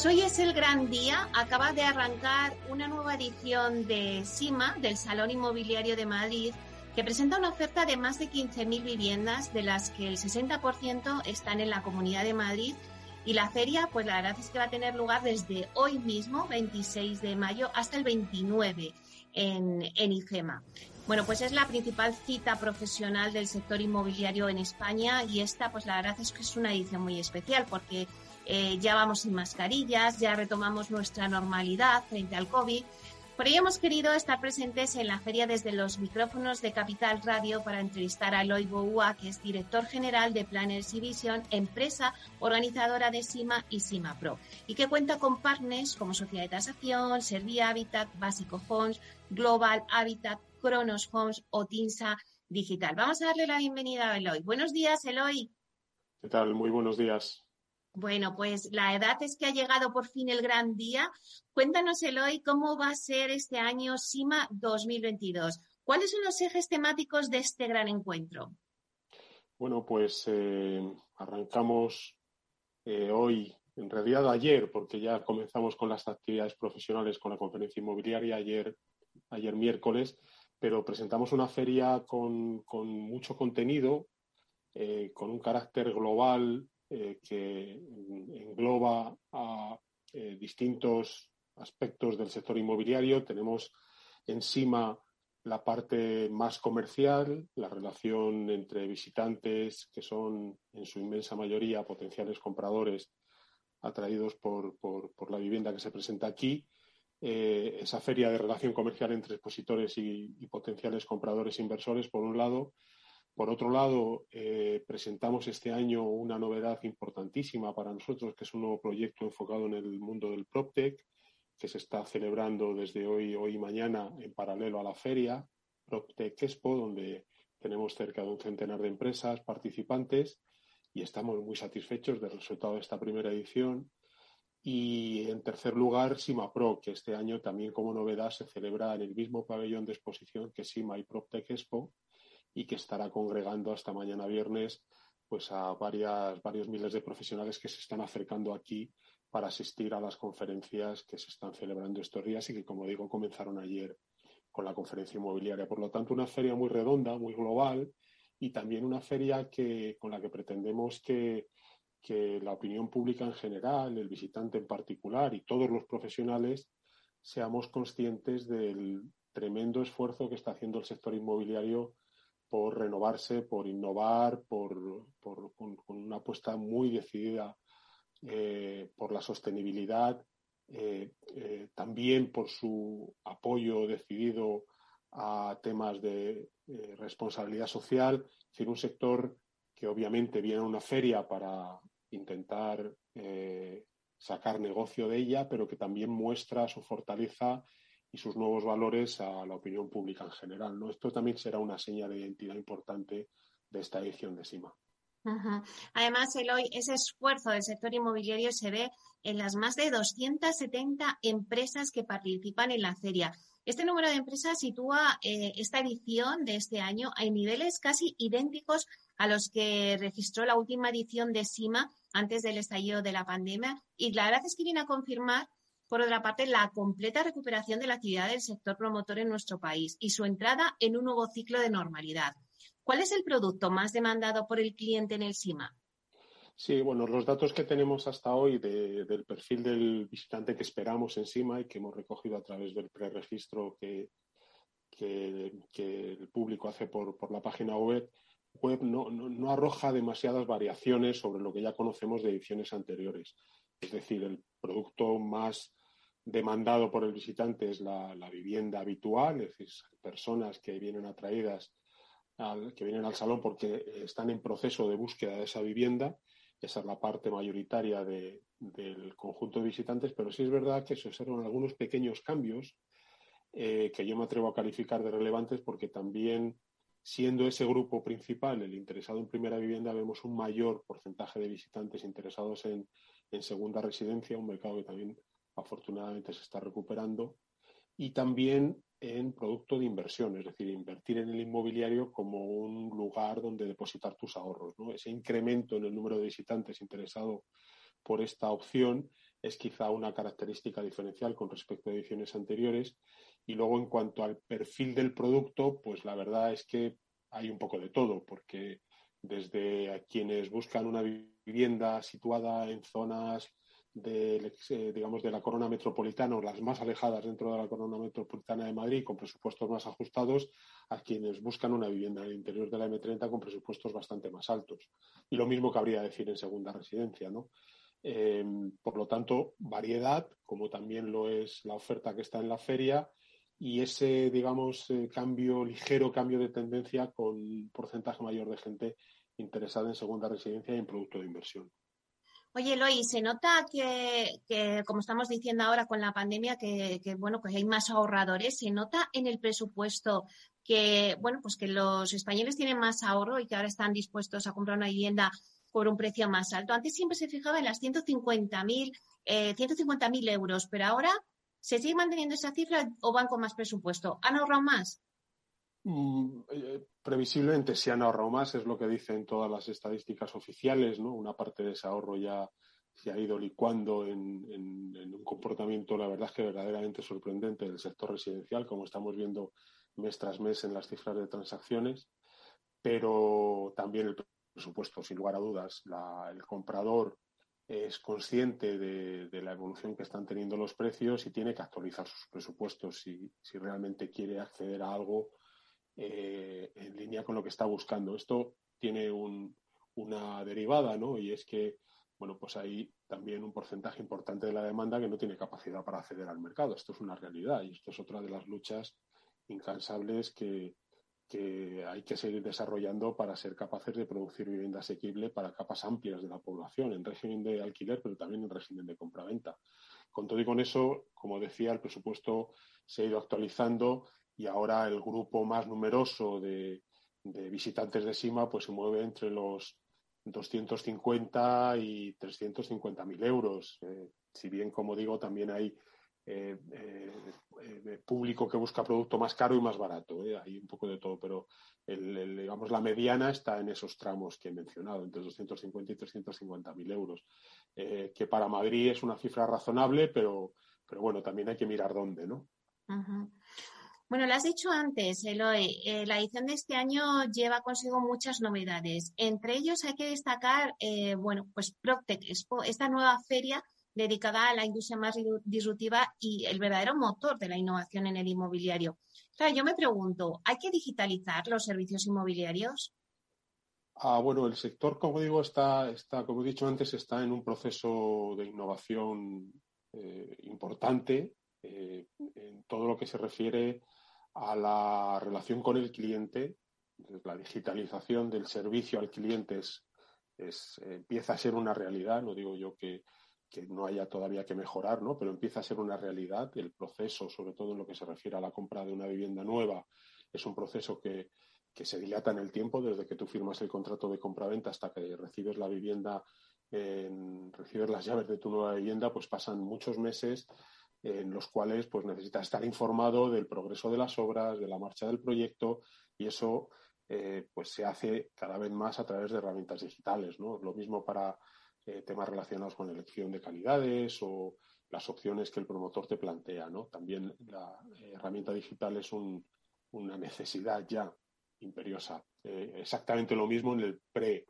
Pues hoy es el gran día. Acaba de arrancar una nueva edición de SIMA, del Salón Inmobiliario de Madrid, que presenta una oferta de más de 15.000 viviendas, de las que el 60% están en la Comunidad de Madrid. Y la feria, pues la verdad es que va a tener lugar desde hoy mismo, 26 de mayo, hasta el 29 en, en IFEMA. Bueno, pues es la principal cita profesional del sector inmobiliario en España y esta, pues la verdad es que es una edición muy especial porque eh, ya vamos sin mascarillas, ya retomamos nuestra normalidad frente al COVID. Por ello hemos querido estar presentes en la feria desde los micrófonos de Capital Radio para entrevistar a Eloy Boua, que es director general de Planners y Vision, empresa organizadora de SIMA y SIMA Pro, y que cuenta con partners como Sociedad de Tasación, Servia Habitat, Básico Fonds, Global Habitat, Cronos Fonds o Tinsa Digital. Vamos a darle la bienvenida a Eloy. Buenos días, Eloy. ¿Qué tal? Muy buenos días. Bueno, pues la edad es que ha llegado por fin el gran día. Cuéntanos, Eloy, cómo va a ser este año SIMA 2022. ¿Cuáles son los ejes temáticos de este gran encuentro? Bueno, pues eh, arrancamos eh, hoy, en realidad ayer, porque ya comenzamos con las actividades profesionales con la conferencia inmobiliaria ayer, ayer miércoles, pero presentamos una feria con, mucho contenido, eh, con un carácter global eh, que engloba a eh, distintos aspectos del sector inmobiliario. Tenemos encima la parte más comercial, la relación entre visitantes, que son en su inmensa mayoría potenciales compradores atraídos por, la vivienda que se presenta aquí. Eh, esa feria de relación comercial entre expositores y, y potenciales compradores e inversores, por un lado, por otro lado, eh, presentamos este año una novedad importantísima para nosotros, que es un nuevo proyecto enfocado en el mundo del PropTech, que se está celebrando desde hoy, hoy y mañana en paralelo a la feria PropTech Expo, donde tenemos cerca de un centenar de empresas participantes y estamos muy satisfechos del resultado de esta primera edición. Y en tercer lugar, SIMA Pro, que este año también como novedad se celebra en el mismo pabellón de exposición que SIMA y PropTech Expo, y que estará congregando hasta mañana viernes pues a varias, varios miles de profesionales que se están acercando aquí para asistir a las conferencias que se están celebrando estos días y que, como digo, comenzaron ayer con la conferencia inmobiliaria. Por lo tanto, una feria muy redonda, muy global y también una feria que, con la que pretendemos que, que la opinión pública en general, el visitante en particular y todos los profesionales seamos conscientes del tremendo esfuerzo que está haciendo el sector inmobiliario por renovarse, por innovar, por, con, una apuesta muy decidida eh, por la sostenibilidad, eh, eh, también por su apoyo decidido a temas de responsabilidad social, es decir, un sector que obviamente viene a una feria para intentar sacar negocio de ella, pero que también muestra su fortaleza y sus nuevos valores a la opinión pública en general. ¿no? Esto también será una señal de identidad importante de esta edición de SIMA. Además, Eloy, ese esfuerzo del sector inmobiliario se ve en las más de 270 empresas que participan en la feria. Este número de empresas sitúa eh, esta edición de este año en niveles casi idénticos a los que registró la última edición de SIMA antes del estallido de la pandemia. Y la verdad es que viene a confirmar por otra parte, la completa recuperación de la actividad del sector promotor en nuestro país y su entrada en un nuevo ciclo de normalidad. ¿Cuál es el producto más demandado por el cliente en el SIMA? Sí, bueno, los datos que tenemos hasta hoy del perfil del visitante que esperamos en SIMA y que hemos recogido a través del preregistro que, que, el público hace por, la página web, web no, no, arroja demasiadas variaciones sobre lo que ya conocemos de ediciones anteriores. Es decir, el producto más demandado por el visitante es la, vivienda habitual, es decir, personas que vienen atraídas, al, que vienen al salón porque están en proceso de búsqueda de esa vivienda. Esa es la parte mayoritaria del conjunto de visitantes, pero sí es verdad que se observan algunos pequeños cambios eh, que yo me atrevo a calificar de relevantes porque también siendo ese grupo principal el interesado en primera vivienda, vemos un mayor porcentaje de visitantes interesados en, en segunda residencia, un mercado que también afortunadamente se está recuperando, y también en producto de inversión, es decir, invertir en el inmobiliario como un lugar donde depositar tus ahorros. Ese incremento en el número de visitantes interesados por esta opción es quizá una característica diferencial con respecto a ediciones anteriores. Y luego, en cuanto al perfil del producto, pues la verdad es que hay un poco de todo, porque desde a quienes buscan una vivienda situada en zonas de, eh, digamos, de la corona metropolitana o las más alejadas dentro de la corona metropolitana de Madrid con presupuestos más ajustados a quienes buscan una vivienda en el interior de la M30 con presupuestos bastante más altos. Y lo mismo cabría decir en segunda residencia, ¿no? Em, por lo tanto, variedad, como también lo es la oferta que está en la feria, y ese, digamos, eh, cambio, ligero cambio de tendencia con porcentaje mayor de gente interesada en segunda residencia y en producto de inversión. Oye, Eloy, se nota que, como estamos diciendo ahora con la pandemia, que, bueno, pues hay más ahorradores. Se nota en el presupuesto que, bueno, pues que los españoles tienen más ahorro y que ahora están dispuestos a comprar una vivienda por un precio más alto. Antes siempre se fijaba en las 150.000 eh, 150.000 euros, pero ahora se sigue manteniendo esa cifra o van con más presupuesto. ¿Han ahorrado más? Mm, eh, previsiblemente se han ahorrado más, es lo que dicen todas las estadísticas oficiales, ¿no? Una parte de ese ahorro ya se ha ido licuando en, un comportamiento, la verdad es que verdaderamente sorprendente del sector residencial, como estamos viendo mes tras mes en las cifras de transacciones, pero también el presupuesto, sin lugar a dudas. el comprador es consciente de, la evolución que están teniendo los precios y tiene que actualizar sus presupuestos si, si realmente quiere acceder a algo eh, en línea con lo que está buscando. Esto tiene una derivada, ¿no? Y es que, bueno, pues hay también un porcentaje importante de la demanda que no tiene capacidad para acceder al mercado. Esto es una realidad y esto es otra de las luchas incansables que, hay que seguir desarrollando para ser capaces de producir vivienda asequible para capas amplias de la población, en régimen de alquiler, pero también en régimen de compraventa. Con todo y con eso, como decía, el presupuesto se ha ido actualizando y ahora el grupo más numeroso de, visitantes de Sima pues se mueve entre los 250 y 350 mil euros. Eh, si bien, como digo, también hay eh, eh, público que busca producto más caro y más barato. Hay un poco de todo, pero digamos la mediana está en esos tramos que he mencionado, entre 250 y 350 mil euros, que para Madrid es una cifra razonable, pero, pero bueno, también hay que mirar dónde, ¿no? Bueno, lo has dicho antes, Eloy. Eh, la edición de este año lleva consigo muchas novedades. Entre ellos hay que destacar, eh, bueno, pues Proctec Expo, esta nueva feria dedicada a la industria más disruptiva y el verdadero motor de la innovación en el inmobiliario. Claro, yo me pregunto, ¿hay que digitalizar los servicios inmobiliarios? Ah, bueno, el sector, como digo, está, está, como he dicho antes, está en un proceso de innovación eh, importante en todo lo que se refiere a la relación con el cliente, la digitalización del servicio al cliente es, empieza a ser una realidad, no digo yo que, no haya todavía que mejorar, ¿no? pero empieza a ser una realidad. El proceso, sobre todo en lo que se refiere a la compra de una vivienda nueva, es un proceso que, se dilata en el tiempo, desde que tú firmas el contrato de compra-venta hasta que recibes la vivienda, recibes las llaves de tu nueva vivienda, pues pasan muchos meses en los cuales pues necesitas estar informado del progreso de las obras, de la marcha del proyecto y eso eh, pues se hace cada vez más a través de herramientas digitales, ¿no? Lo mismo para eh, temas relacionados con elección de calidades o las opciones que el promotor te plantea, ¿no? También la herramienta digital es una necesidad ya imperiosa. Eh, exactamente lo mismo en el pre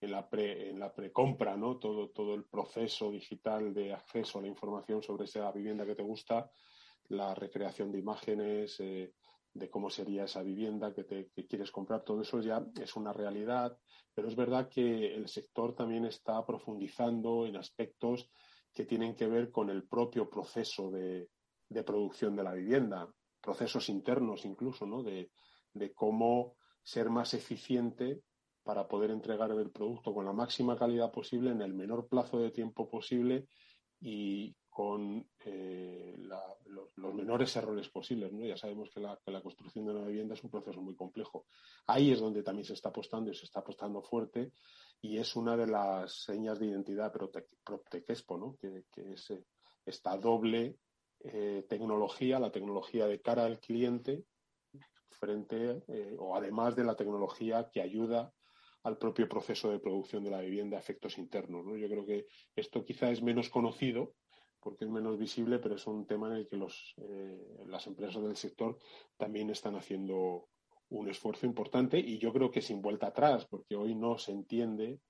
en la, pre, precompra, ¿no? Todo, todo el proceso digital de acceso a la información sobre esa vivienda que te gusta, la recreación de imágenes, eh, de cómo sería esa vivienda que, te, que quieres comprar, todo eso ya es una realidad, pero es verdad que el sector también está profundizando en aspectos que tienen que ver con el propio proceso de, producción de la vivienda, procesos internos incluso, ¿no? De, de cómo ser más eficiente para poder entregar el producto con la máxima calidad posible en el menor plazo de tiempo posible y con eh, los, menores errores posibles. ¿no? Ya sabemos que la, construcción de una vivienda es un proceso muy complejo. Ahí es donde también se está apostando y se está apostando fuerte y es una de las señas de identidad PropTech Expo, ¿no? que, es eh, esta doble eh, tecnología, la tecnología de cara al cliente frente o además de la tecnología que ayuda al propio proceso de producción de la vivienda efectos internos. ¿no? Yo creo que esto quizá es menos conocido porque es menos visible, pero es un tema en el que los, eh, las empresas del sector también están haciendo un esfuerzo importante y yo creo que sin vuelta atrás, porque hoy no se entiende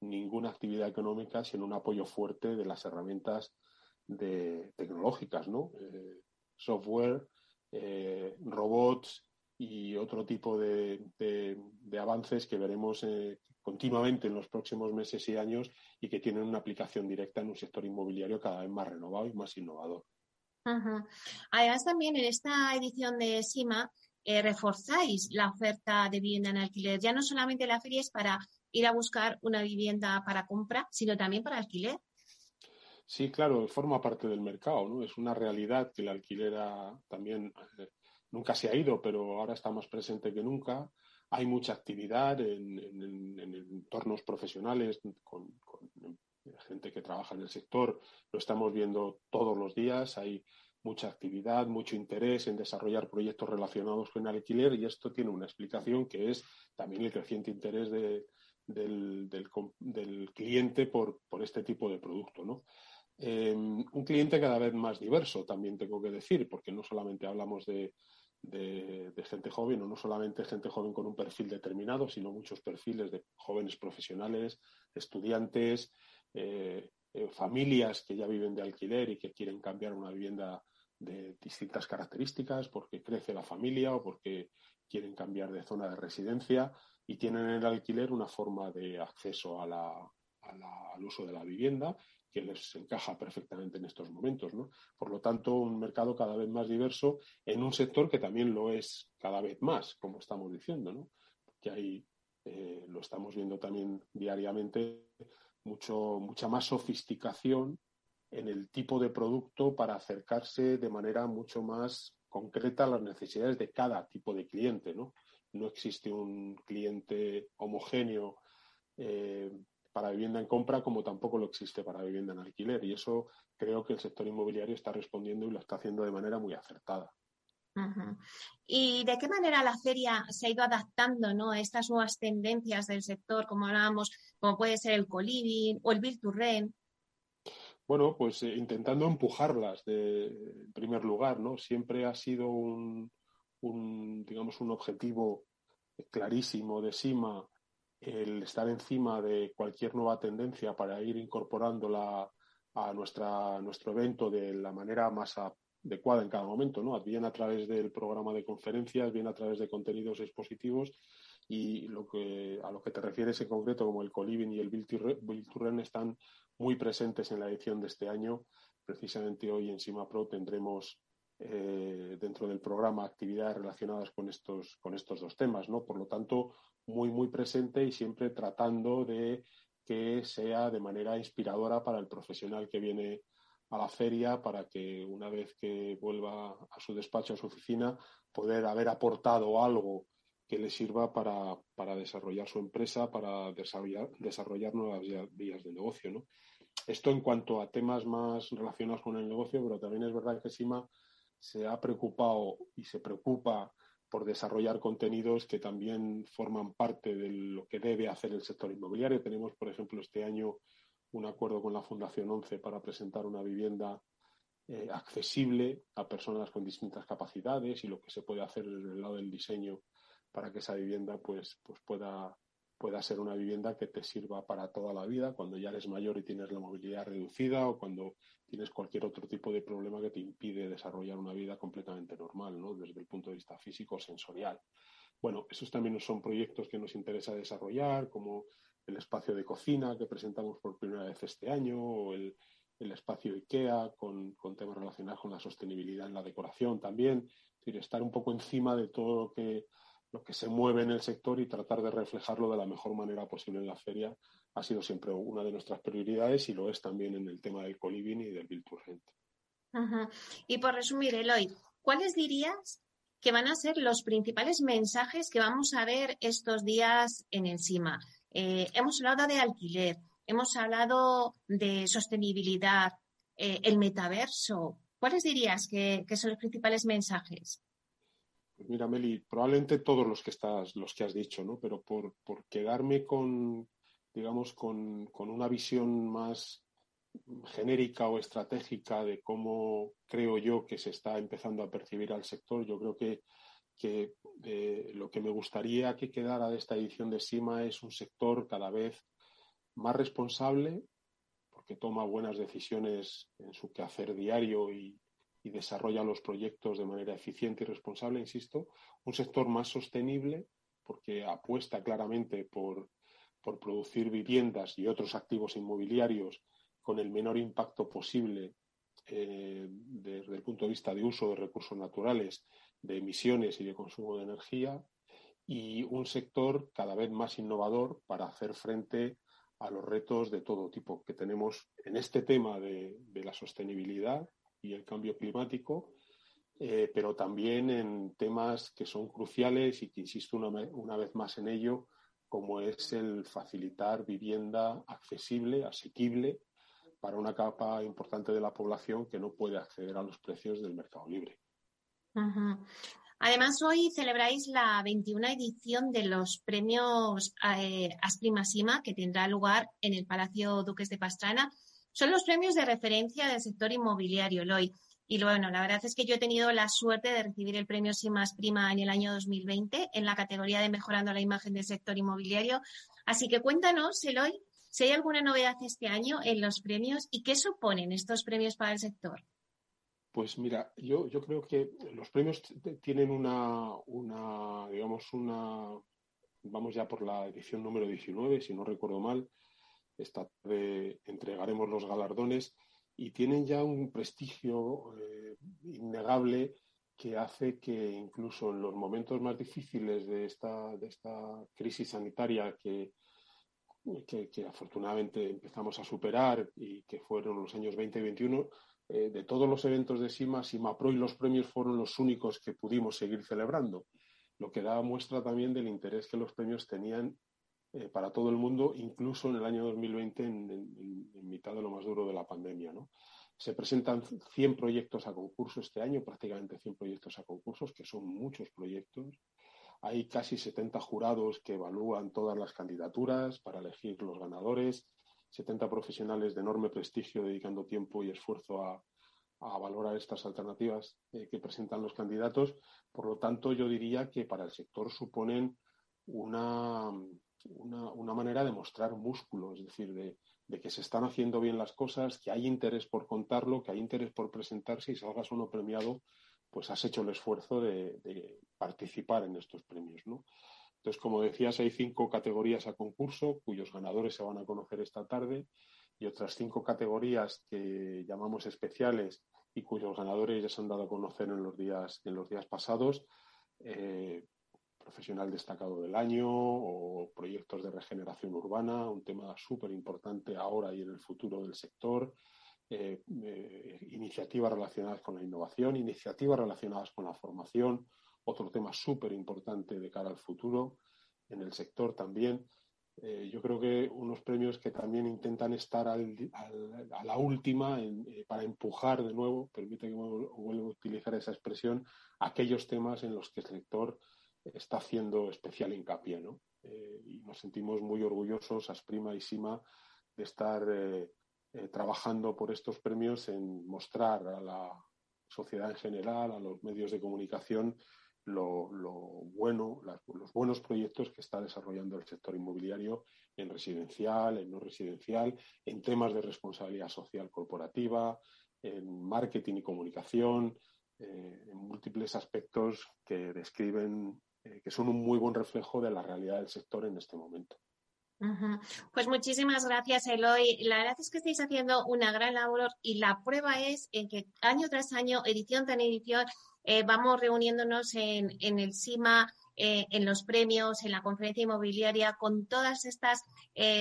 ninguna actividad económica sin un apoyo fuerte de las herramientas tecnológicas, ¿no? Eh, software, eh, robots y otro tipo de, avances que veremos continuamente en los próximos meses y años y que tienen una aplicación directa en un sector inmobiliario cada vez más renovado y más innovador. Además, también en esta edición de SIMA eh, reforzáis la oferta de vivienda en alquiler. Ya no solamente la feria es para ir a buscar una vivienda para compra, sino también para alquiler. Sí, claro, forma parte del mercado, ¿no? Es una realidad que la alquiler también eh, nunca se ha ido, pero ahora está más presente que nunca hay mucha actividad en, entornos profesionales con, gente que trabaja en el sector. Lo estamos viendo todos los días. Hay mucha actividad, mucho interés en desarrollar proyectos relacionados con el alquiler y esto tiene una explicación que es también el creciente interés del, cliente por, este tipo de producto. ¿no? Eh, un cliente cada vez más diverso, también tengo que decir, porque no solamente hablamos de, de, gente joven, o no solamente gente joven con un perfil determinado, sino muchos perfiles de jóvenes profesionales, estudiantes, eh, eh, familias que ya viven de alquiler y que quieren cambiar una vivienda de distintas características porque crece la familia o porque quieren cambiar de zona de residencia y tienen en el alquiler una forma de acceso al uso de la vivienda que les encaja perfectamente en estos momentos. ¿no? Por lo tanto, un mercado cada vez más diverso en un sector que también lo es cada vez más, como estamos diciendo, ¿no? que ahí eh, lo estamos viendo también diariamente, mucho, mucha más sofisticación en el tipo de producto para acercarse de manera mucho más concreta a las necesidades de cada tipo de cliente. No, no existe un cliente homogéneo eh, para vivienda en compra como tampoco lo existe para vivienda en alquiler. Y eso creo que el sector inmobiliario está respondiendo y lo está haciendo de manera muy acertada. ¿Y de qué manera la feria se ha ido adaptando ¿no? a estas nuevas tendencias del sector, como hablábamos, como puede ser el coliving o el Virturren? Bueno, pues eh, intentando empujarlas de, en primer lugar, ¿no? Siempre ha sido un, un digamos, un objetivo clarísimo de SIMA el estar encima de cualquier nueva tendencia para ir incorporándola a nuestra, nuestro evento de la manera más adecuada en cada momento, ¿no? bien a través del programa de conferencias, bien a través de contenidos expositivos y lo que, a lo que te refieres en concreto como el Coliving y el Build están muy presentes en la edición de este año. Precisamente hoy en SIMAPRO tendremos eh, dentro del programa actividades relacionadas con estos, con estos dos temas, ¿no? Por lo tanto, muy, muy presente y siempre tratando de que sea de manera inspiradora para el profesional que viene a la feria para que una vez que vuelva a su despacho, a su oficina, poder haber aportado algo que le sirva para, desarrollar su empresa, para desarrollar, desarrollar nuevas vías de negocio. ¿no? Esto en cuanto a temas más relacionados con el negocio, pero también es verdad que SIMA se ha preocupado y se preocupa por desarrollar contenidos que también forman parte de lo que debe hacer el sector inmobiliario. Tenemos, por ejemplo, este año un acuerdo con la Fundación 11 para presentar una vivienda eh, accesible a personas con distintas capacidades y lo que se puede hacer desde el lado del diseño para que esa vivienda pues, pues pueda pueda ser una vivienda que te sirva para toda la vida cuando ya eres mayor y tienes la movilidad reducida o cuando tienes cualquier otro tipo de problema que te impide desarrollar una vida completamente normal, ¿no? Desde el punto de vista físico o sensorial. Bueno, esos también son proyectos que nos interesa desarrollar, como el espacio de cocina que presentamos por primera vez este año, o el, espacio IKEA, con, temas relacionados con la sostenibilidad en la decoración también. Es decir, estar un poco encima de todo lo que, lo que se mueve en el sector y tratar de reflejarlo de la mejor manera posible en la feria ha sido siempre una de nuestras prioridades y lo es también en el tema del coliving y del Build to. Y por resumir, Eloy, ¿cuáles dirías que van a ser los principales mensajes que vamos a ver estos días en el CIMA? Eh, hemos hablado de alquiler, hemos hablado de sostenibilidad, eh, el metaverso. ¿Cuáles dirías que, son los principales mensajes? Mira, Meli, probablemente todos los que estás, los que has dicho, ¿no? Pero por, quedarme con, digamos, con, una visión más genérica o estratégica de cómo creo yo que se está empezando a percibir al sector, yo creo que, eh, lo que me gustaría que quedara de esta edición de SIMA es un sector cada vez más responsable, porque toma buenas decisiones en su quehacer diario y, y desarrolla los proyectos de manera eficiente y responsable, insisto, un sector más sostenible, porque apuesta claramente por por producir viviendas y otros activos inmobiliarios con el menor impacto posible eh, desde el punto de vista de uso de recursos naturales, de emisiones y de consumo de energía, y un sector cada vez más innovador para hacer frente a los retos de todo tipo que tenemos en este tema de, la sostenibilidad y el cambio climático, eh, pero también en temas que son cruciales y que insisto una vez más en ello, como es el facilitar vivienda accesible, asequible para una capa importante de la población que no puede acceder a los precios del mercado libre. Además, hoy celebráis la 21 edición de los premios eh, Asprima que tendrá lugar en el Palacio Duques de Pastrana. Son los premios de referencia del sector inmobiliario, Loy. Y bueno, la verdad es que yo he tenido la suerte de recibir el premio Simas Prima en el año 2020 en la categoría de Mejorando la imagen del sector inmobiliario. Así que cuéntanos, Eloy, si hay alguna novedad este año en los premios y qué suponen estos premios para el sector. Pues mira, yo, yo creo que los premios tienen una, una, digamos, una, vamos ya por la edición número 19, si no recuerdo mal, esta tarde entregaremos los galardones y tienen ya un prestigio eh, innegable que hace que incluso en los momentos más difíciles de esta, de esta crisis sanitaria que, que, afortunadamente empezamos a superar y que fueron los años 20 y 21, eh, de todos los eventos de SIMA, SIMAPRO y los premios fueron los únicos que pudimos seguir celebrando, lo que da muestra también del interés que los premios tenían eh, para todo el mundo, incluso en el año 2020, en, mitad de lo más duro de la pandemia. ¿no? Se presentan 100 proyectos a concurso este año, prácticamente 100 proyectos a concursos, que son muchos proyectos. Hay casi 70 jurados que evalúan todas las candidaturas para elegir los ganadores, 70 profesionales de enorme prestigio dedicando tiempo y esfuerzo a, valorar estas alternativas eh, que presentan los candidatos. Por lo tanto, yo diría que para el sector suponen una, una, manera de mostrar músculo, es decir, de, que se están haciendo bien las cosas, que hay interés por contarlo, que hay interés por presentarse y salgas uno premiado, pues has hecho el esfuerzo de, participar en estos premios, ¿no? Entonces, como decías, hay cinco categorías a concurso, cuyos ganadores se van a conocer esta tarde, y otras cinco categorías que llamamos especiales y cuyos ganadores ya se han dado a conocer en los días, en los días pasados. Eh, profesional destacado del año o proyectos de regeneración urbana, un tema súper importante ahora y en el futuro del sector, eh, eh, iniciativas relacionadas con la innovación, iniciativas relacionadas con la formación, otro tema súper importante de cara al futuro en el sector también. Eh, yo creo que unos premios que también intentan estar a la última para empujar de nuevo, permite que vuelva a utilizar esa expresión, aquellos temas en los que el sector está haciendo especial hincapié, ¿no? Eh, y nos sentimos muy orgullosos, Asprima y Sima, de estar eh, eh, trabajando por estos premios en mostrar a la sociedad en general, a los medios de comunicación, lo, bueno, los buenos proyectos que está desarrollando el sector inmobiliario en residencial, en no residencial, en temas de responsabilidad social corporativa, en marketing y comunicación, en múltiples aspectos que describen eh, que son un muy buen reflejo de la realidad del sector en este momento. Pues muchísimas gracias, Eloy. La verdad es que estáis haciendo una gran labor y la prueba es en que año tras año, edición tras edición, eh, vamos reuniéndonos en, el SIMA, eh, en los premios, en la conferencia inmobiliaria, con todas estas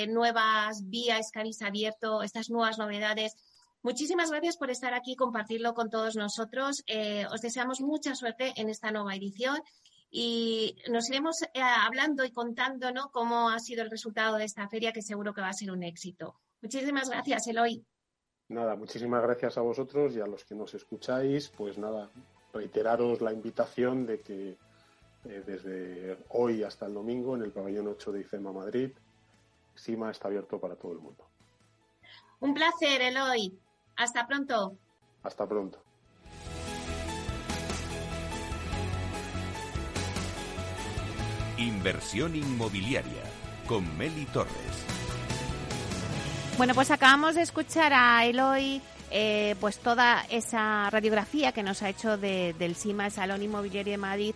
nuevas vías que habéis abierto, estas nuevas novedades. Muchísimas gracias por estar aquí y compartirlo con todos nosotros. os deseamos mucha suerte en esta nueva edición y nos iremos eh, hablando y contando ¿no? cómo ha sido el resultado de esta feria, que seguro que va a ser un éxito. Muchísimas gracias, Eloy. Nada, muchísimas gracias a vosotros y a los que nos escucháis. Pues nada, reiteraros la invitación de que eh, desde hoy hasta el domingo en el pabellón 8 de IFEMA Madrid, SIMA está abierto para todo el mundo. Un placer, Eloy. Hasta pronto. Hasta pronto. Inversión inmobiliaria con Meli Torres. Bueno, pues acabamos de escuchar a Eloy. Eh, pues toda esa radiografía que nos ha hecho del SIMA, el Salón Inmobiliario de Madrid.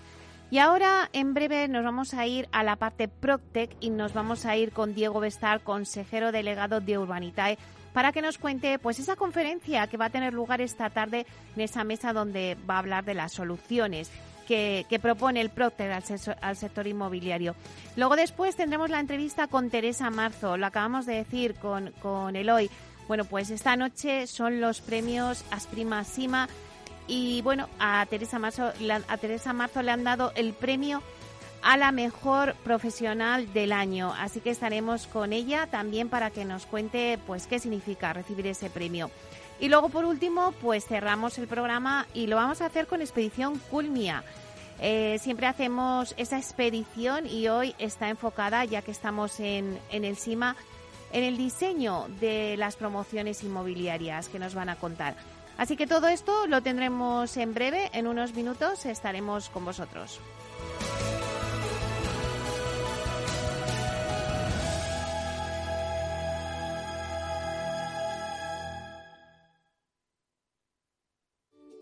Y ahora, en breve, nos vamos a ir a la parte Proctec y nos vamos a ir con Diego Bestar, consejero delegado de Urbanitae, para que nos cuente pues esa conferencia que va a tener lugar esta tarde en esa mesa donde va a hablar de las soluciones que, propone el Procter al, sector inmobiliario. Luego después tendremos la entrevista con Teresa Marzo, lo acabamos de decir con, con Eloy. Bueno, pues esta noche son los premios Asprima Sima y bueno, a Teresa Marzo, a Teresa Marzo le han dado el premio a la mejor profesional del año, así que estaremos con ella también para que nos cuente pues qué significa recibir ese premio. Y luego, por último, pues cerramos el programa y lo vamos a hacer con Expedición Culmia. Eh, siempre hacemos esa expedición y hoy está enfocada, ya que estamos en, en el CIMA, en el diseño de las promociones inmobiliarias que nos van a contar. Así que todo esto lo tendremos en breve, en unos minutos estaremos con vosotros.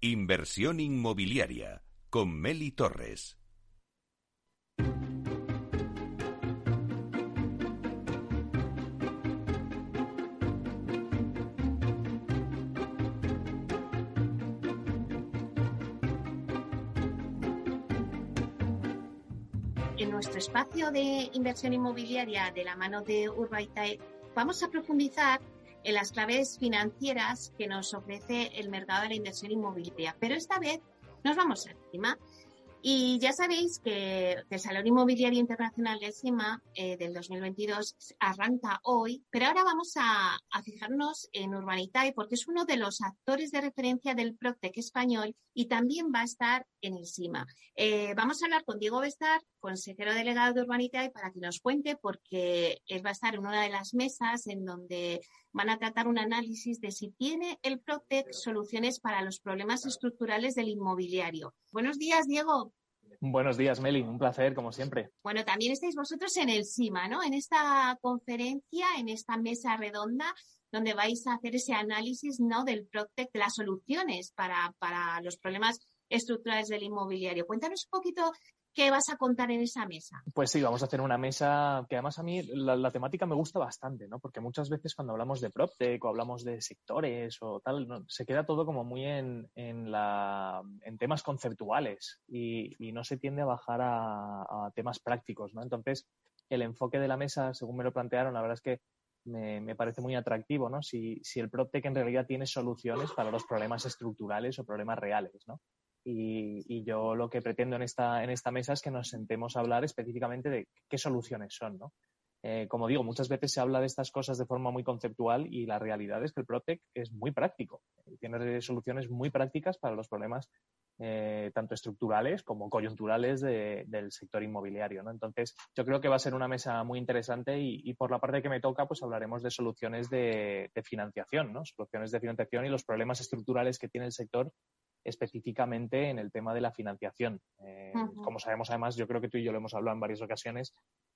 Inversión inmobiliaria con Meli Torres. En nuestro espacio de inversión inmobiliaria de la mano de Urbaitae vamos a profundizar en las claves financieras que nos ofrece el mercado de la inversión inmobiliaria. Pero esta vez nos vamos encima. Y ya sabéis que, el Salón Inmobiliario Internacional de CIMA eh, del 2022 arranca hoy, pero ahora vamos a, fijarnos en Urbanitae porque es uno de los actores de referencia del Proctec español y también va a estar en el CIMA. Eh, vamos a hablar con Diego Bestar, consejero delegado de Urbanitae, para que nos cuente porque él va a estar en una de las mesas en donde van a tratar un análisis de si tiene el Proctec soluciones para los problemas estructurales del inmobiliario. Buenos días, Diego. Buenos días, Meli. Un placer, como siempre. Bueno, también estáis vosotros en el CIMA, ¿no? En esta conferencia, en esta mesa redonda, donde vais a hacer ese análisis, ¿no? Del Proctec, de las soluciones para, para los problemas estructurales del inmobiliario. Cuéntanos un poquito ¿Qué vas a contar en esa mesa? Pues sí, vamos a hacer una mesa que además a mí la, temática me gusta bastante, ¿no? Porque muchas veces cuando hablamos de PropTech o hablamos de sectores o tal, se queda todo como muy en, en, temas conceptuales y, no se tiende a bajar a, temas prácticos, ¿no? Entonces, el enfoque de la mesa, según me lo plantearon, la verdad es que me, me, parece muy atractivo, ¿no? Si, si el PropTech en realidad tiene soluciones para los problemas estructurales o problemas reales, ¿no? Y, yo lo que pretendo en esta, en esta mesa es que nos sentemos a hablar específicamente de qué soluciones son, ¿no? Eh, como digo, muchas veces se habla de estas cosas de forma muy conceptual y la realidad es que el Protec es muy práctico. Tiene soluciones muy prácticas para los problemas eh, tanto estructurales como coyunturales del sector inmobiliario. ¿no? Entonces, yo creo que va a ser una mesa muy interesante y, por la parte que me toca, pues hablaremos de soluciones de financiación, ¿no? soluciones de financiación y los problemas estructurales que tiene el sector específicamente en el tema de la financiación. Eh, como sabemos, además, yo creo que tú y yo lo hemos hablado en varias ocasiones,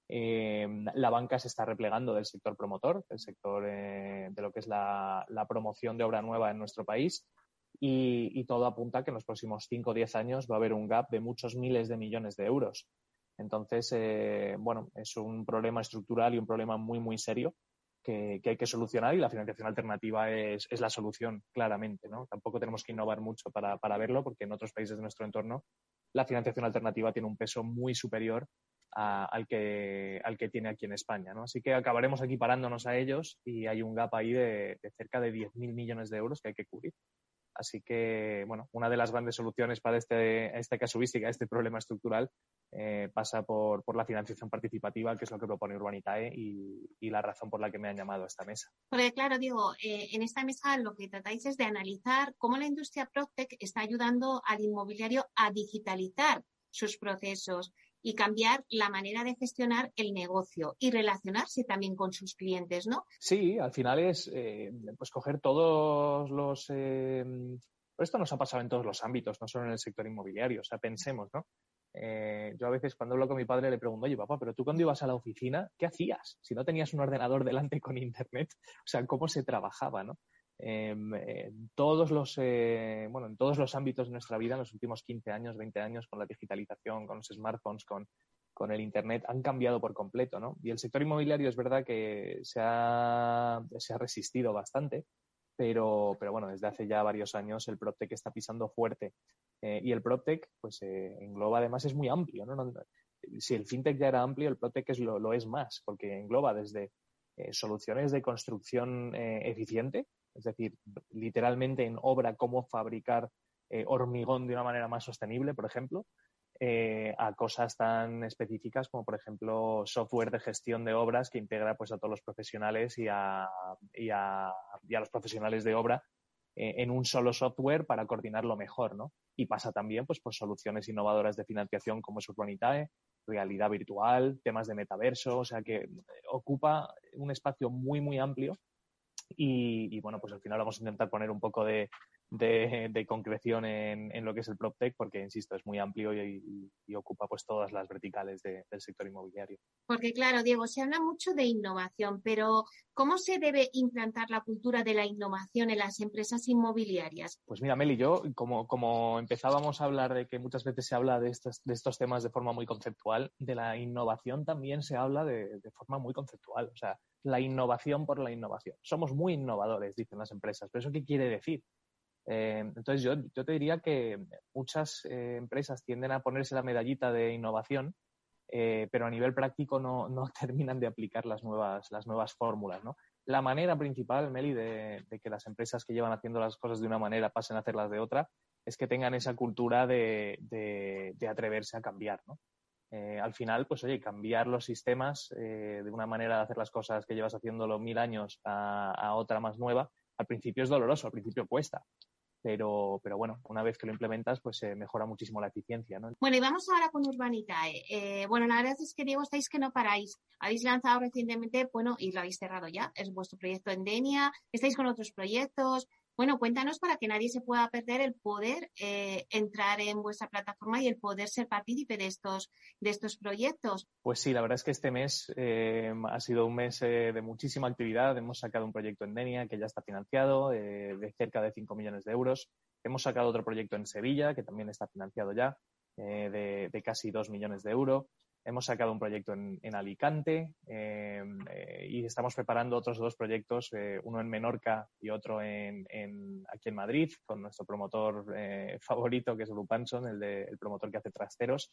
eh, la banca se está replegando del sector promotor, del sector eh, de lo que es la, promoción de obra nueva en nuestro país. Y, todo apunta a que en los próximos 5 o 10 años va a haber un gap de muchos miles de millones de euros. Entonces, bueno, es un problema estructural y un problema muy, muy serio que, hay que solucionar y la financiación alternativa es, la solución, claramente. ¿no? Tampoco tenemos que innovar mucho para, verlo, porque en otros países de nuestro entorno la financiación alternativa tiene un peso muy superior al, que, al que tiene aquí en España. ¿no? Así que acabaremos aquí parándonos a ellos y hay un gap ahí de, de cerca de 10.000 millones de euros que hay que cubrir. Así que, bueno, una de las grandes soluciones para este, esta casuística, este problema estructural, eh, pasa por, la financiación participativa, que es lo que propone Urbanitae y, la razón por la que me han llamado a esta mesa. Porque, claro, digo, eh, en esta mesa lo que tratáis es de analizar cómo la industria PropTech está ayudando al inmobiliario a digitalizar sus procesos y cambiar la manera de gestionar el negocio y relacionarse también con sus clientes, ¿no? Sí, al final es eh, pues coger todos los eh, esto nos ha pasado en todos los ámbitos, no solo en el sector inmobiliario. O sea, pensemos, ¿no? Eh, yo a veces cuando hablo con mi padre le pregunto, oye papá, pero tú cuando ibas a la oficina, ¿qué hacías? Si no tenías un ordenador delante con internet, o sea, ¿cómo se trabajaba, no? Em, en todos los, eh, bueno, en todos los ámbitos de nuestra vida, en los últimos 15 años, 20 años, con la digitalización, con los smartphones, con, con el Internet, han cambiado por completo, ¿no? Y el sector inmobiliario es verdad que se ha, se ha resistido bastante, pero, pero bueno, desde hace ya varios años el PropTech está pisando fuerte. Eh, y el PropTech, pues eh, engloba además, es muy amplio, ¿no? Si el FinTech ya era amplio, el PropTech lo, lo es más, porque engloba desde soluciones de construcción eficiente, es decir, literalmente en obra cómo fabricar eh, hormigón de una manera más sostenible, por ejemplo, eh, a cosas tan específicas como, por ejemplo, software de gestión de obras que integra pues, a todos los profesionales y a, los profesionales de obra eh, en un solo software para coordinarlo mejor, ¿no? Y pasa también pues, por soluciones innovadoras de financiación como es Urbanitae, realidad virtual, temas de metaverso, o sea que ocupa un espacio muy, muy amplio y, bueno, pues al final vamos a intentar poner un poco de, de, concreción en, lo que es el PropTech, porque, insisto, es muy amplio y, ocupa pues todas las verticales del sector inmobiliario. Porque, claro, Diego, se habla mucho de innovación, pero ¿cómo se debe implantar la cultura de la innovación en las empresas inmobiliarias? Pues mira, Meli, yo, como, como empezábamos a hablar de que muchas veces se habla de estos, de estos temas de forma muy conceptual, de la innovación también se habla de, de forma muy conceptual. O sea, la innovación por la innovación. Somos muy innovadores, dicen las empresas. ¿Pero eso qué quiere decir? Eh, entonces, yo, yo, te diría que muchas eh, empresas tienden a ponerse la medallita de innovación, eh, pero a nivel práctico no, no, terminan de aplicar las nuevas, las nuevas fórmulas. ¿no? La manera principal, Meli, de, que las empresas que llevan haciendo las cosas de una manera pasen a hacerlas de otra, es que tengan esa cultura de, de, atreverse a cambiar. ¿no? al final, pues oye, cambiar los sistemas de una manera de hacer las cosas que llevas haciéndolo mil años a, a otra más nueva, al principio es doloroso, al principio cuesta pero, pero bueno, una vez que lo implementas, pues se mejora muchísimo la eficiencia. ¿no? Bueno, y vamos ahora con Urbanitae. Eh, bueno, la verdad es que Diego, estáis que no paráis. Habéis lanzado recientemente, bueno, y lo habéis cerrado ya, es vuestro proyecto en Denia, estáis con otros proyectos, bueno, cuéntanos para que nadie se pueda perder el poder eh, entrar en vuestra plataforma y el poder ser partícipe de estos, de estos proyectos. Pues sí, la verdad es que este mes eh, ha sido un mes eh, de muchísima actividad. Hemos sacado un proyecto en Denia que ya está financiado de cerca de 5 millones de euros. Hemos sacado otro proyecto en Sevilla que también está financiado ya de, de, casi 2 millones de euros. Hemos sacado un proyecto en, Alicante em, eh, y estamos preparando otros dos proyectos, eh, uno en Menorca y otro en, aquí en Madrid, con nuestro promotor eh, favorito, que es Lupanson, el, el promotor que hace trasteros.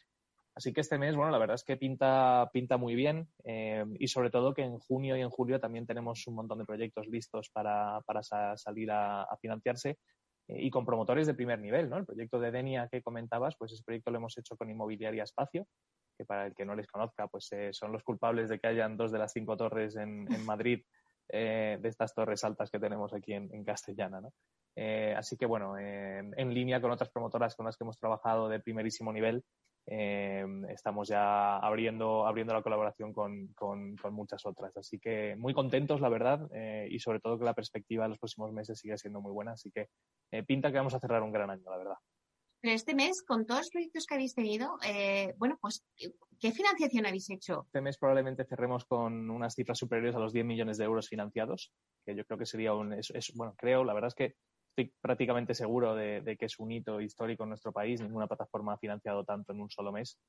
Así que este mes, bueno, la verdad es que pinta, pinta muy bien em, y sobre todo que en junio y en julio también tenemos un montón de proyectos listos para, para salir a, a financiarse y con promotores de primer nivel, ¿no? El proyecto de Denia que comentabas, pues ese proyecto lo hemos hecho con Inmobiliaria Espacio, que para el que no les conozca, pues eh, son los culpables de que hayan dos de las cinco torres en, Madrid, eh, de estas torres altas que tenemos aquí en, Castellana. ¿no? Eh, así que bueno, en línea con otras promotoras con las que hemos trabajado de primerísimo nivel, estamos ya abriendo, abriendo la colaboración con, con, muchas otras. Así que muy contentos, la verdad, y sobre todo que la perspectiva de los próximos meses sigue siendo muy buena. Así que pinta que vamos a cerrar un gran año, la verdad. Pero este mes, con todos los proyectos que habéis tenido, eh, bueno, pues, ¿qué financiación habéis hecho? Este mes probablemente cerremos con unas cifras superiores a los 10 millones de euros financiados, que yo creo que sería un, es, bueno, creo, la verdad es que estoy prácticamente seguro de, que es un hito histórico en nuestro país. Ninguna plataforma ha financiado tanto en un solo mes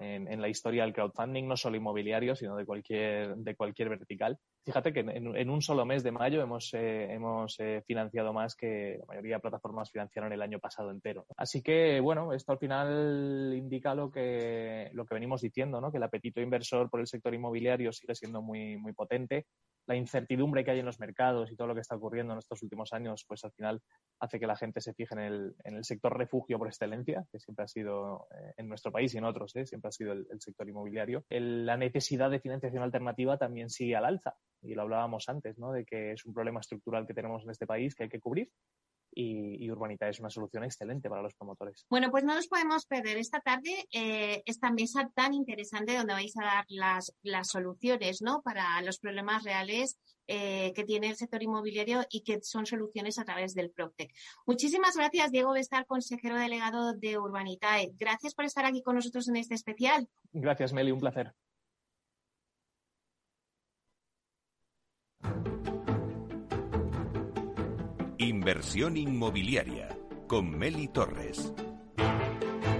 en, la historia del crowdfunding, no solo inmobiliario, sino de cualquier, de cualquier vertical. Fíjate que en, un solo mes de mayo hemos, eh, hemos eh, financiado más que la mayoría de plataformas financiaron el año pasado entero. Así que, bueno, esto al final indica lo que, lo que venimos diciendo, ¿no? que el apetito inversor por el sector inmobiliario sigue siendo muy, muy potente la incertidumbre que hay en los mercados y todo lo que está ocurriendo en estos últimos años, pues al final hace que la gente se fije en el, en el sector refugio por excelencia, que siempre ha sido eh, en nuestro país y en otros, ¿eh? siempre ha sido el, sector inmobiliario. la necesidad de financiación alternativa también sigue al alza y lo hablábamos antes, ¿no? de que es un problema estructural que tenemos en este país que hay que cubrir y, Urbanita es una solución excelente para los promotores. Bueno, pues no nos podemos perder esta tarde eh, esta mesa tan interesante donde vais a dar las, las soluciones ¿no? para los problemas reales eh, que tiene el sector inmobiliario y que son soluciones a través del PropTech. Muchísimas gracias, Diego Bestar, consejero delegado de Urbanitae. Gracias por estar aquí con nosotros en este especial. Gracias, Meli, un placer. Inversión inmobiliaria con Meli Torres.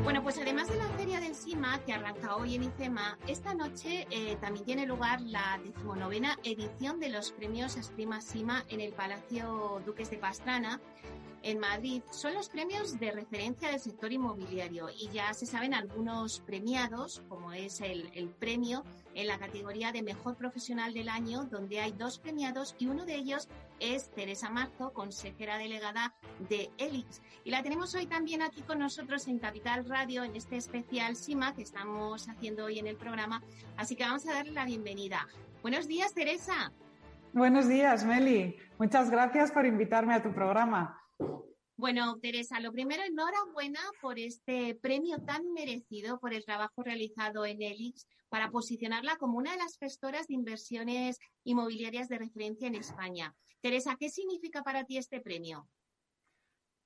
Bueno, pues además de la feria del SIMA que arranca hoy en ICEMA, esta noche eh, también tiene lugar la decimonovena edición de los premios Esprima SIMA en el Palacio Duques de Pastrana en Madrid son los premios de referencia del sector inmobiliario y ya se saben algunos premiados, como es el, premio en la categoría de Mejor Profesional del Año, donde hay dos premiados y uno de ellos es Teresa Marzo, consejera delegada de ELIX. Y la tenemos hoy también aquí con nosotros en Capital Radio, en este especial SIMA que estamos haciendo hoy en el programa. Así que vamos a darle la bienvenida. Buenos días, Teresa. Buenos días, Meli. Muchas gracias por invitarme a tu programa. Bueno, Teresa, lo primero, enhorabuena por este premio tan merecido por el trabajo realizado en ELIX para posicionarla como una de las gestoras de inversiones inmobiliarias de referencia en España. Teresa, ¿qué significa para ti este premio?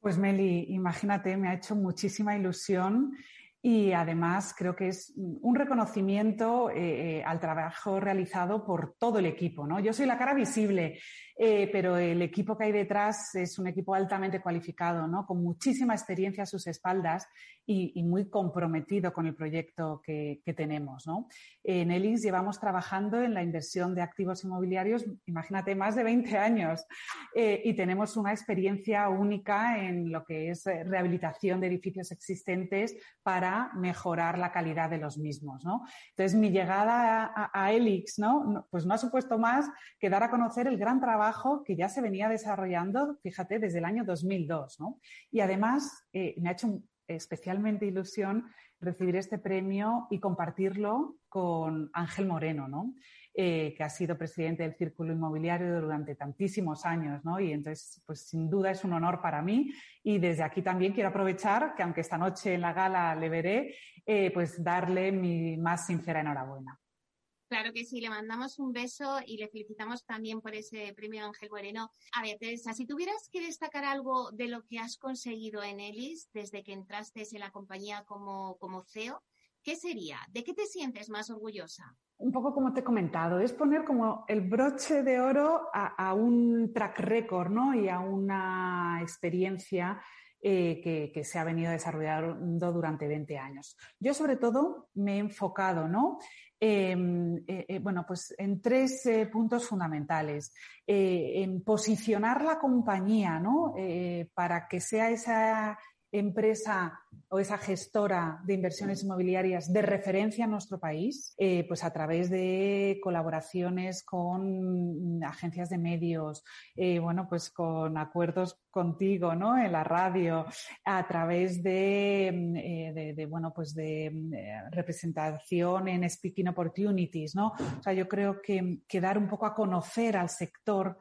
Pues Meli, imagínate, me ha hecho muchísima ilusión y además creo que es un reconocimiento eh, eh, al trabajo realizado por todo el equipo. ¿no? Yo soy la cara visible, eh, pero el equipo que hay detrás es un equipo altamente cualificado, ¿no? con muchísima experiencia a sus espaldas y, muy comprometido con el proyecto que, tenemos. ¿no? En ELIX llevamos trabajando en la inversión de activos inmobiliarios, imagínate, más de 20 años y tenemos una experiencia única en lo que es rehabilitación de edificios existentes para mejorar la calidad de los mismos. ¿no? Entonces, mi llegada a, Elix ¿no? pues no ha supuesto más que dar a conocer el gran trabajo que ya se venía desarrollando, fíjate, desde el año 2002. Y además, eh, me ha hecho especialmente ilusión recibir este premio y compartirlo con Ángel Moreno, ¿no? Eh, que ha sido presidente del Círculo Inmobiliario durante tantísimos años, ¿no? Y entonces, pues sin duda es un honor para mí. Y desde aquí también quiero aprovechar que aunque esta noche en la gala le veré, eh, pues darle mi más sincera enhorabuena. Claro que sí, le mandamos un beso y le felicitamos también por ese premio Ángel Moreno. A ver, Teresa, si tuvieras que destacar algo de lo que has conseguido en Elis desde que entraste en la compañía como, como CEO, ¿qué sería? ¿De qué te sientes más orgullosa? un poco como te he comentado, es poner como el broche de oro a, un track record ¿no? y a una experiencia eh, que, se ha venido desarrollando durante 20 años. Yo sobre todo me he enfocado ¿no? Em, eh, eh, bueno, pues en tres puntos fundamentales. en posicionar la compañía ¿no? para que sea esa empresa o esa gestora de inversiones inmobiliarias de referencia en nuestro país, eh, pues a través de colaboraciones con agencias de medios, eh, bueno, pues con acuerdos contigo, ¿no? En la radio, a través de, eh, bueno, pues de representación en speaking opportunities, ¿no? O sea, yo creo que, que dar un poco a conocer al sector,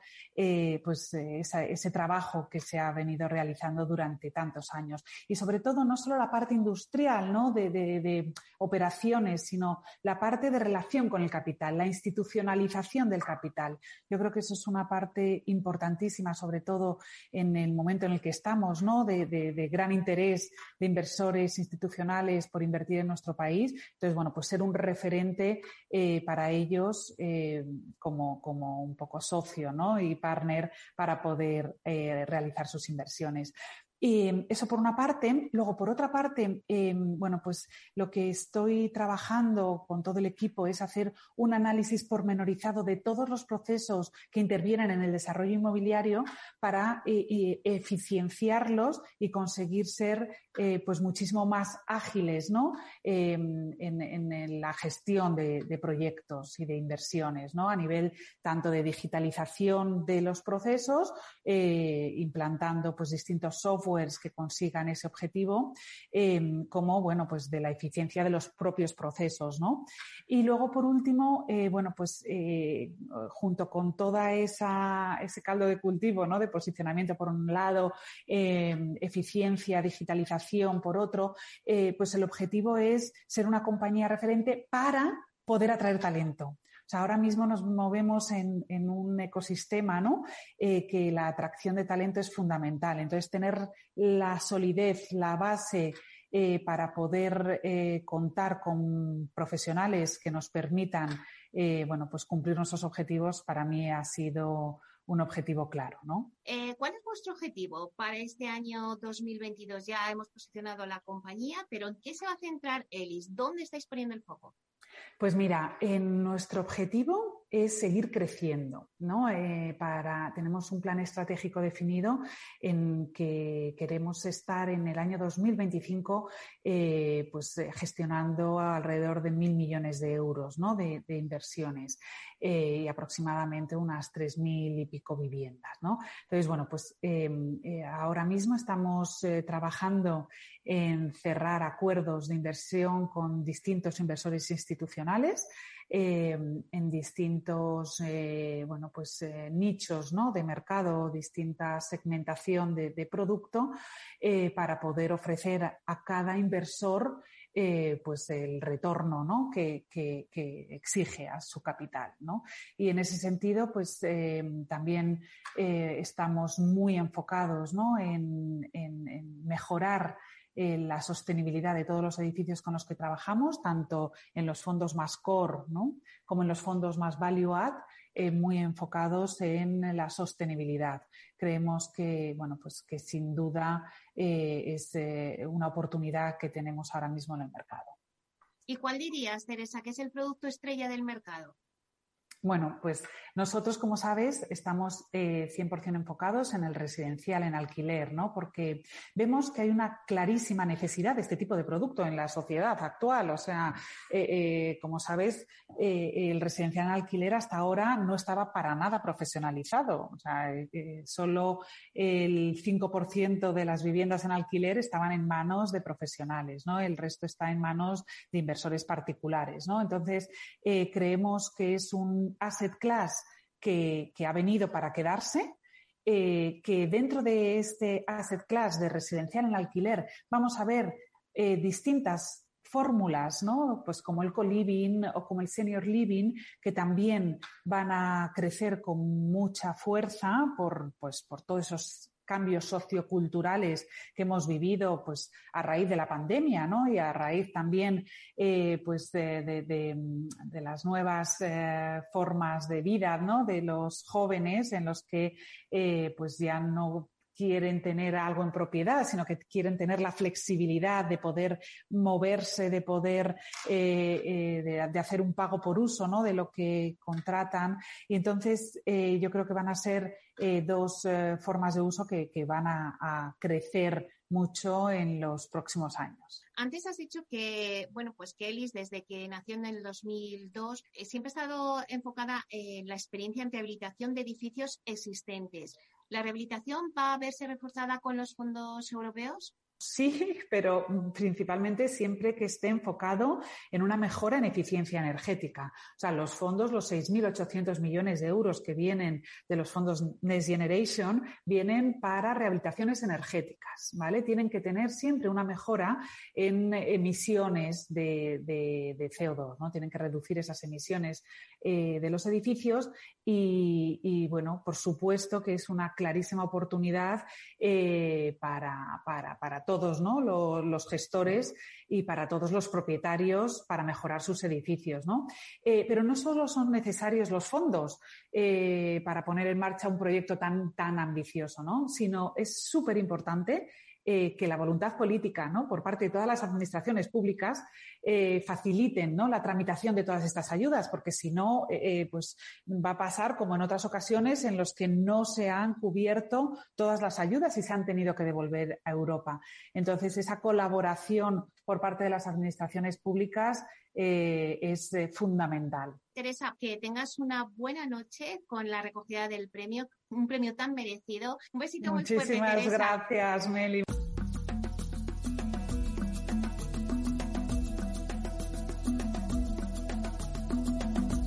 pues ese trabajo que se ha venido realizando durante tantos años. Y sobre todo, no solo la parte industrial, ¿no? De, operaciones, sino la parte de relación con el capital, la institucionalización del capital. Yo creo que eso es una parte importantísima, sobre todo en el momento en el que estamos, ¿no? De, gran interés de inversores institucionales por invertir en nuestro país. Entonces, bueno, pues ser un referente eh, para ellos eh, como, como, un poco socio, ¿no? Y partner para poder eh, realizar sus inversiones. Eh, eso por una parte. Luego, por otra parte, eh, bueno, pues lo que estoy trabajando con todo el equipo es hacer un análisis pormenorizado de todos los procesos que intervienen en el desarrollo inmobiliario para eh, eficienciarlos y conseguir ser pues muchísimo más ágiles ¿no? Em, en, la gestión de, proyectos y de inversiones, ¿no? A nivel tanto de digitalización de los procesos, implantando pues distintos software que consigan ese objetivo, em, como bueno, pues de la eficiencia de los propios procesos, ¿no? Y luego, por último, eh, bueno, pues eh, junto con toda esa ese caldo de cultivo, ¿no? De posicionamiento por un lado, em, eficiencia, digitalización por otro, eh, pues el objetivo es ser una compañía referente para poder atraer talento ahora mismo nos movemos en, un ecosistema, ¿no? Eh, que la atracción de talento es fundamental. Entonces, tener la solidez, la base eh, para poder eh, contar con profesionales que nos permitan, bueno, pues cumplir nuestros objetivos, para mí ha sido un objetivo claro, ¿no? ¿Cuál es vuestro objetivo para este año 2022? Ya hemos posicionado la compañía, pero ¿en qué se va a centrar Elis? ¿Dónde estáis poniendo el foco? Pues mira, en nuestro objetivo es seguir creciendo, ¿no? Eh, tenemos un plan estratégico definido en que queremos estar en el año 2025 eh, pues, eh, gestionando alrededor de mil millones de euros ¿no? de, inversiones y aproximadamente unas tres mil y pico viviendas. ¿no? Entonces, bueno, pues em, ahora mismo estamos trabajando en cerrar acuerdos de inversión con distintos inversores institucionales eh, en distintos eh, bueno, pues, eh, nichos ¿no? de mercado, distinta segmentación de, producto para poder ofrecer a cada inversor pues el retorno ¿no? que, exige a su capital. ¿no? Y en ese sentido, pues también estamos muy enfocados ¿no? en, mejorar la sostenibilidad de todos los edificios con los que trabajamos, tanto en los fondos más core como en los fondos más value add, eh, muy enfocados en la sostenibilidad. Creemos que, bueno, pues que sin duda eh, es eh, una oportunidad que tenemos ahora mismo en el mercado. ¿Y cuál dirías, Teresa, que es el producto estrella del mercado? Bueno, pues nosotros, como sabes, estamos eh, 100% enfocados en el residencial, en alquiler, ¿no? Porque vemos que hay una clarísima necesidad de este tipo de producto en la sociedad actual. O sea, eh, eh, como sabes, eh, el residencial en alquiler hasta ahora no estaba para nada profesionalizado. O sea, solo el 5% de las viviendas en alquiler estaban en manos de profesionales, ¿no? El resto está en manos de inversores particulares, ¿no? Entonces, creemos que es un asset class que, ha venido para quedarse, eh, que dentro de este asset class de residencial en alquiler vamos a ver eh, distintas fórmulas, ¿no? Pues como el co-living o como el senior living, que también van a crecer con mucha fuerza por, pues, por todos esos cambios socioculturales que hemos vivido pues, a raíz de la pandemia ¿no? y a raíz también eh, pues de, las nuevas eh, formas de vida ¿no? de los jóvenes en los que eh, pues ya no quieren tener algo en propiedad, sino que quieren tener la flexibilidad de poder moverse, de poder eh, eh, de, hacer un pago por uso ¿no? de lo que contratan. Y entonces eh, yo creo que van a ser dos formas de uso que, van a, crecer mucho en los próximos años. Antes has dicho que, bueno, pues que desde que nació en el 2002, siempre ha estado enfocada en la experiencia en rehabilitación de edificios existentes. ¿La rehabilitación va a verse reforzada con los fondos europeos? Sí, pero principalmente siempre que esté enfocado en una mejora en eficiencia energética. O sea, los fondos, los 6.800 millones de euros que vienen de los fondos Next Generation, vienen para rehabilitaciones energéticas, ¿vale? Tienen que tener siempre una mejora en emisiones de, CO2, ¿no? Tienen que reducir esas emisiones eh, de los edificios y, bueno, por supuesto que es una clarísima oportunidad eh, para, para, para todos ¿no? los, gestores y para todos los propietarios para mejorar sus edificios. ¿no? Eh, pero no solo son necesarios los fondos eh, para poner en marcha un proyecto tan, tan ambicioso, ¿no? sino es súper importante eh, que la voluntad política ¿no? por parte de todas las administraciones públicas eh, faciliten ¿no? la tramitación de todas estas ayudas, porque si no, eh, pues va a pasar como en otras ocasiones en los que no se han cubierto todas las ayudas y se han tenido que devolver a Europa. Entonces, esa colaboración por parte de las administraciones públicas es fundamental. Teresa, que tengas una buena noche con la recogida del premio, un premio tan merecido. Un besito muy fuerte. Muchísimas gracias, Meli.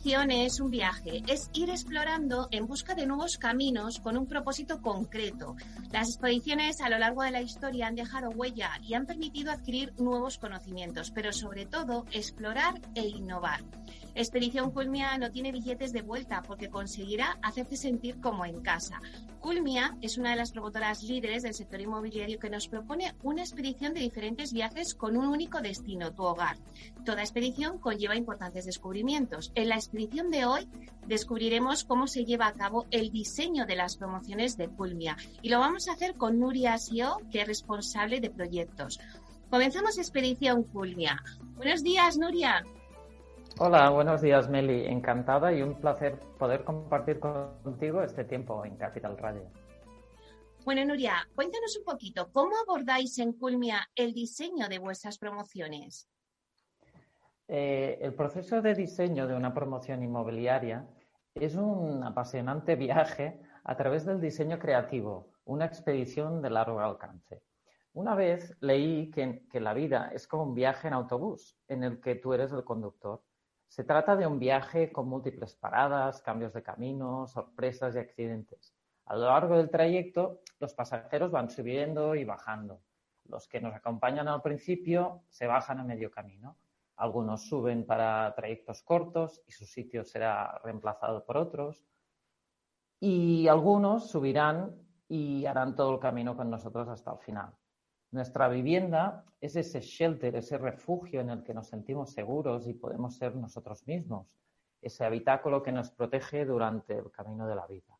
Expedición es un viaje, es ir explorando en busca de nuevos caminos con un propósito concreto. Las expediciones a lo largo de la historia han dejado huella y han permitido adquirir nuevos conocimientos, pero sobre todo explorar e innovar. Expedición Culmia no tiene billetes de vuelta porque conseguirá hacerte sentir como en casa. Culmia es una de las promotoras líderes del sector inmobiliario que nos propone una expedición de diferentes viajes con un único destino, tu hogar. Toda expedición conlleva importantes descubrimientos. En la expedición de hoy descubriremos cómo se lleva a cabo el diseño de las promociones de Culmia y lo vamos a hacer con Nuria Sio, que es responsable de proyectos. Comenzamos Expedición Culmia. Buenos días, Nuria. Hola, buenos días Meli. Encantada y un placer poder compartir contigo este tiempo en Capital Radio. Bueno, Nuria, cuéntanos un poquito, ¿cómo abordáis en Culmia el diseño de vuestras promociones? Eh, el proceso de diseño de una promoción inmobiliaria es un apasionante viaje a través del diseño creativo, una expedición de largo alcance. Una vez leí que, que, la vida es como un viaje en autobús en el que tú eres el conductor. Se trata de un viaje con múltiples paradas, cambios de camino, sorpresas y accidentes. A lo largo del trayecto, los pasajeros van subiendo y bajando. Los que nos acompañan al principio se bajan a medio camino. Algunos suben para trayectos cortos y su sitio será reemplazado por otros. Y algunos subirán y harán todo el camino con nosotros hasta el final. Nuestra vivienda es ese shelter, ese refugio en el que nos sentimos seguros y podemos ser nosotros mismos, ese habitáculo que nos protege durante el camino de la vida.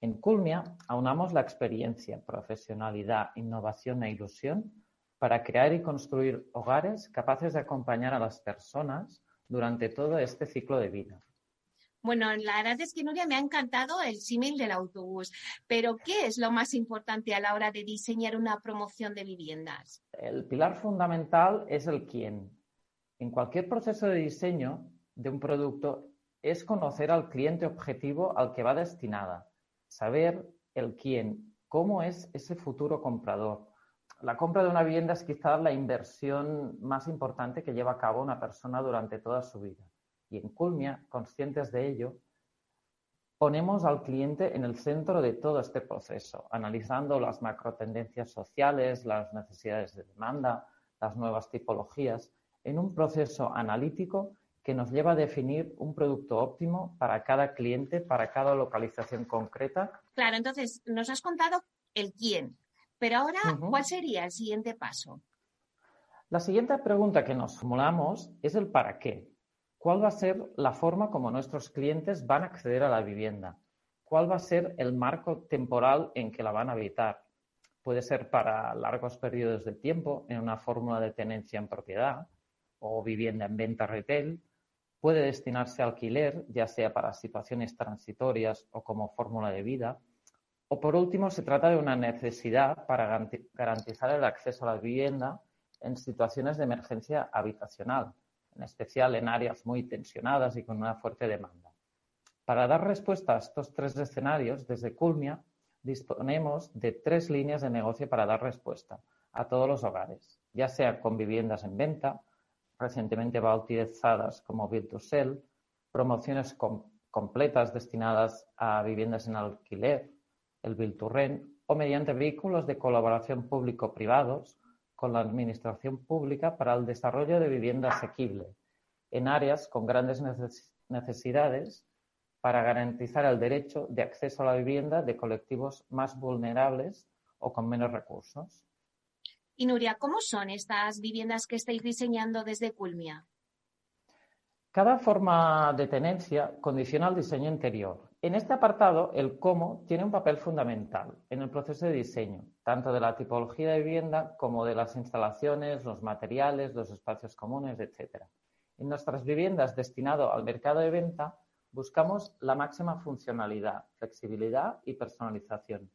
En Culmia aunamos la experiencia, profesionalidad, innovación e ilusión para crear y construir hogares capaces de acompañar a las personas durante todo este ciclo de vida. Bueno, la verdad es que Nuria me ha encantado el símil del autobús, pero ¿qué es lo más importante a la hora de diseñar una promoción de viviendas? El pilar fundamental es el quién. En cualquier proceso de diseño de un producto es conocer al cliente objetivo al que va destinada, saber el quién, cómo es ese futuro comprador, la compra de una vivienda es quizás la inversión más importante que lleva a cabo una persona durante toda su vida. Y en Culmia, conscientes de ello, ponemos al cliente en el centro de todo este proceso, analizando las macrotendencias sociales, las necesidades de demanda, las nuevas tipologías, en un proceso analítico que nos lleva a definir un producto óptimo para cada cliente, para cada localización concreta. Claro, entonces nos has contado el quién, pero ahora, ¿cuál sería el siguiente paso? La siguiente pregunta que nos formulamos es el para qué. ¿Cuál va a ser la forma como nuestros clientes van a acceder a la vivienda? ¿Cuál va a ser el marco temporal en que la van a habitar? Puede ser para largos periodos de tiempo en una fórmula de tenencia en propiedad o vivienda en venta retail. Puede destinarse a alquiler, ya sea para situaciones transitorias o como fórmula de vida o por último, se trata de una necesidad para garantizar el acceso a la vivienda en situaciones de emergencia habitacional, en especial en áreas muy tensionadas y con una fuerte demanda. Para dar respuesta a estos tres escenarios, desde Culmia disponemos de tres líneas de negocio para dar respuesta a todos los hogares, ya sea con viviendas en venta, recientemente bautizadas como Build to Sell, promociones completas destinadas a viviendas en alquiler, el Bilturren, o mediante vehículos de colaboración público-privados con la Administración Pública para el desarrollo de vivienda asequible en áreas con grandes necesidades para garantizar el derecho de acceso a la vivienda de colectivos más vulnerables o con menos recursos. Y Nuria, ¿cómo son estas viviendas que estáis diseñando desde Culmia? Cada forma de tenencia condiciona el diseño interior. En este apartado, el cómo tiene un papel fundamental en el proceso de diseño, tanto de la tipología de vivienda como de las instalaciones, los materiales, los espacios comunes, etc. En nuestras viviendas destinado al mercado de venta, buscamos la máxima funcionalidad, flexibilidad y personalización.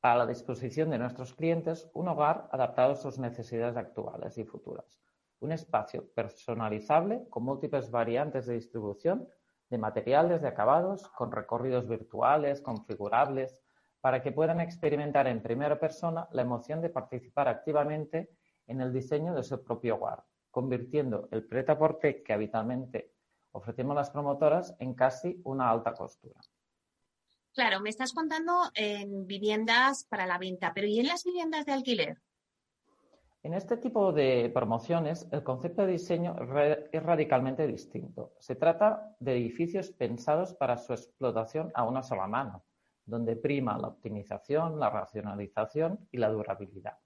A la disposición de nuestros clientes, un hogar adaptado a sus necesidades actuales y futuras un espacio personalizable con múltiples variantes de distribución de materiales, de acabados, con recorridos virtuales, configurables, para que puedan experimentar en primera persona la emoción de participar activamente en el diseño de su propio hogar, convirtiendo el preta porte que habitualmente ofrecemos las promotoras en casi una alta costura. Claro, me estás contando en viviendas para la venta, pero ¿y en las viviendas de alquiler? En este tipo de promociones, el concepto de diseño es radicalmente distinto. Se trata de edificios pensados para su explotación a una sola mano, donde prima la optimización, la racionalización y la durabilidad.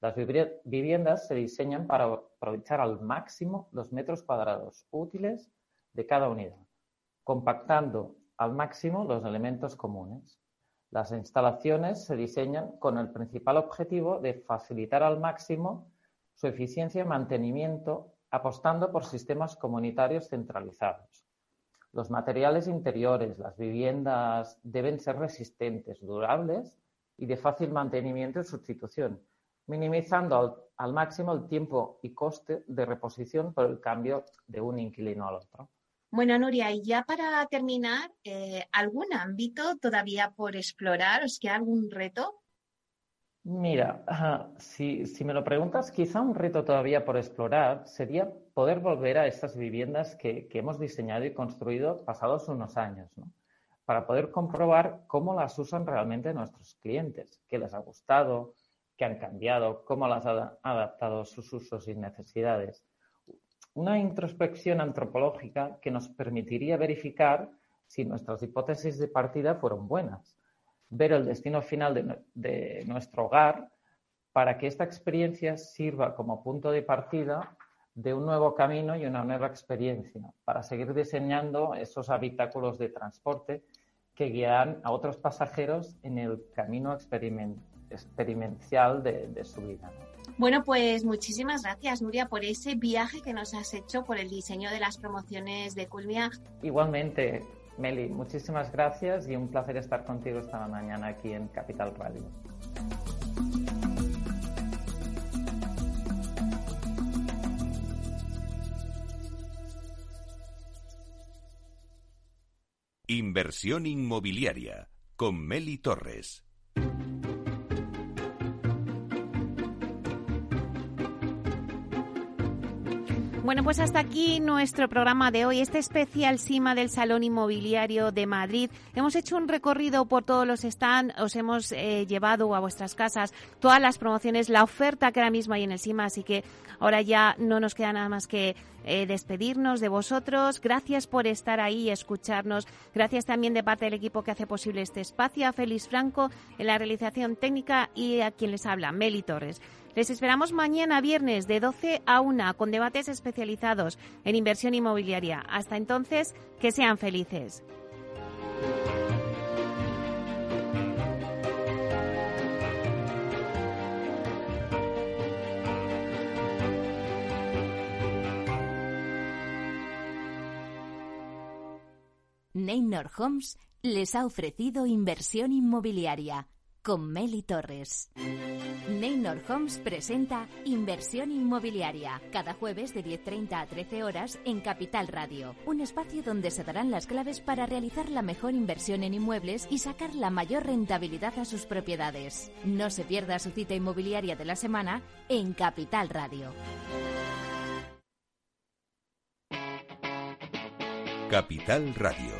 Las viviendas se diseñan para aprovechar al máximo los metros cuadrados útiles de cada unidad, compactando al máximo los elementos comunes. Las instalaciones se diseñan con el principal objetivo de facilitar al máximo su eficiencia y mantenimiento apostando por sistemas comunitarios centralizados. Los materiales interiores, las viviendas deben ser resistentes, durables y de fácil mantenimiento y sustitución, minimizando al, máximo el tiempo y coste de reposición por el cambio de un inquilino al otro. Bueno, Nuria, y ya para terminar, eh, ¿algún ámbito todavía por explorar? ¿Os queda algún reto? Mira, si, me lo preguntas, quizá un reto todavía por explorar sería poder volver a estas viviendas que, hemos diseñado y construido pasados unos años, ¿no? para poder comprobar cómo las usan realmente nuestros clientes, qué les ha gustado, qué han cambiado, cómo las han adaptado a sus usos y necesidades una introspección antropológica que nos permitiría verificar si nuestras hipótesis de partida fueron buenas, ver el destino final de, nuestro hogar para que esta experiencia sirva como punto de partida de un nuevo camino y una nueva experiencia para seguir diseñando esos habitáculos de transporte que guían a otros pasajeros en el camino experiencial de, su vida. Bueno, pues muchísimas gracias, Nuria, por ese viaje que nos has hecho por el diseño de las promociones de Culmia. Igualmente, Meli, muchísimas gracias y un placer estar contigo esta mañana aquí en Capital Radio. Inversión inmobiliaria con Meli Torres. Bueno, pues hasta aquí nuestro programa de hoy, este especial CIMA del Salón Inmobiliario de Madrid. Hemos hecho un recorrido por todos los stands, os hemos eh, llevado a vuestras casas todas las promociones, la oferta que ahora mismo hay en el CIMA, así que ahora ya no nos queda nada más que eh, despedirnos de vosotros. Gracias por estar ahí y escucharnos. Gracias también de parte del equipo que hace posible este espacio, a Félix Franco en la realización técnica y a quien les habla, Meli Torres. Les esperamos mañana viernes de 12 a 1 con debates especializados en inversión inmobiliaria. Hasta entonces, que sean felices. Neynor Homes les ha ofrecido inversión inmobiliaria con Meli Torres. Neynor Homes presenta Inversión Inmobiliaria, cada jueves de 10.30 a 13 horas en Capital Radio, un espacio donde se darán las claves para realizar la mejor inversión en inmuebles y sacar la mayor rentabilidad a sus propiedades. No se pierda su cita inmobiliaria de la semana en Capital Radio. Capital Radio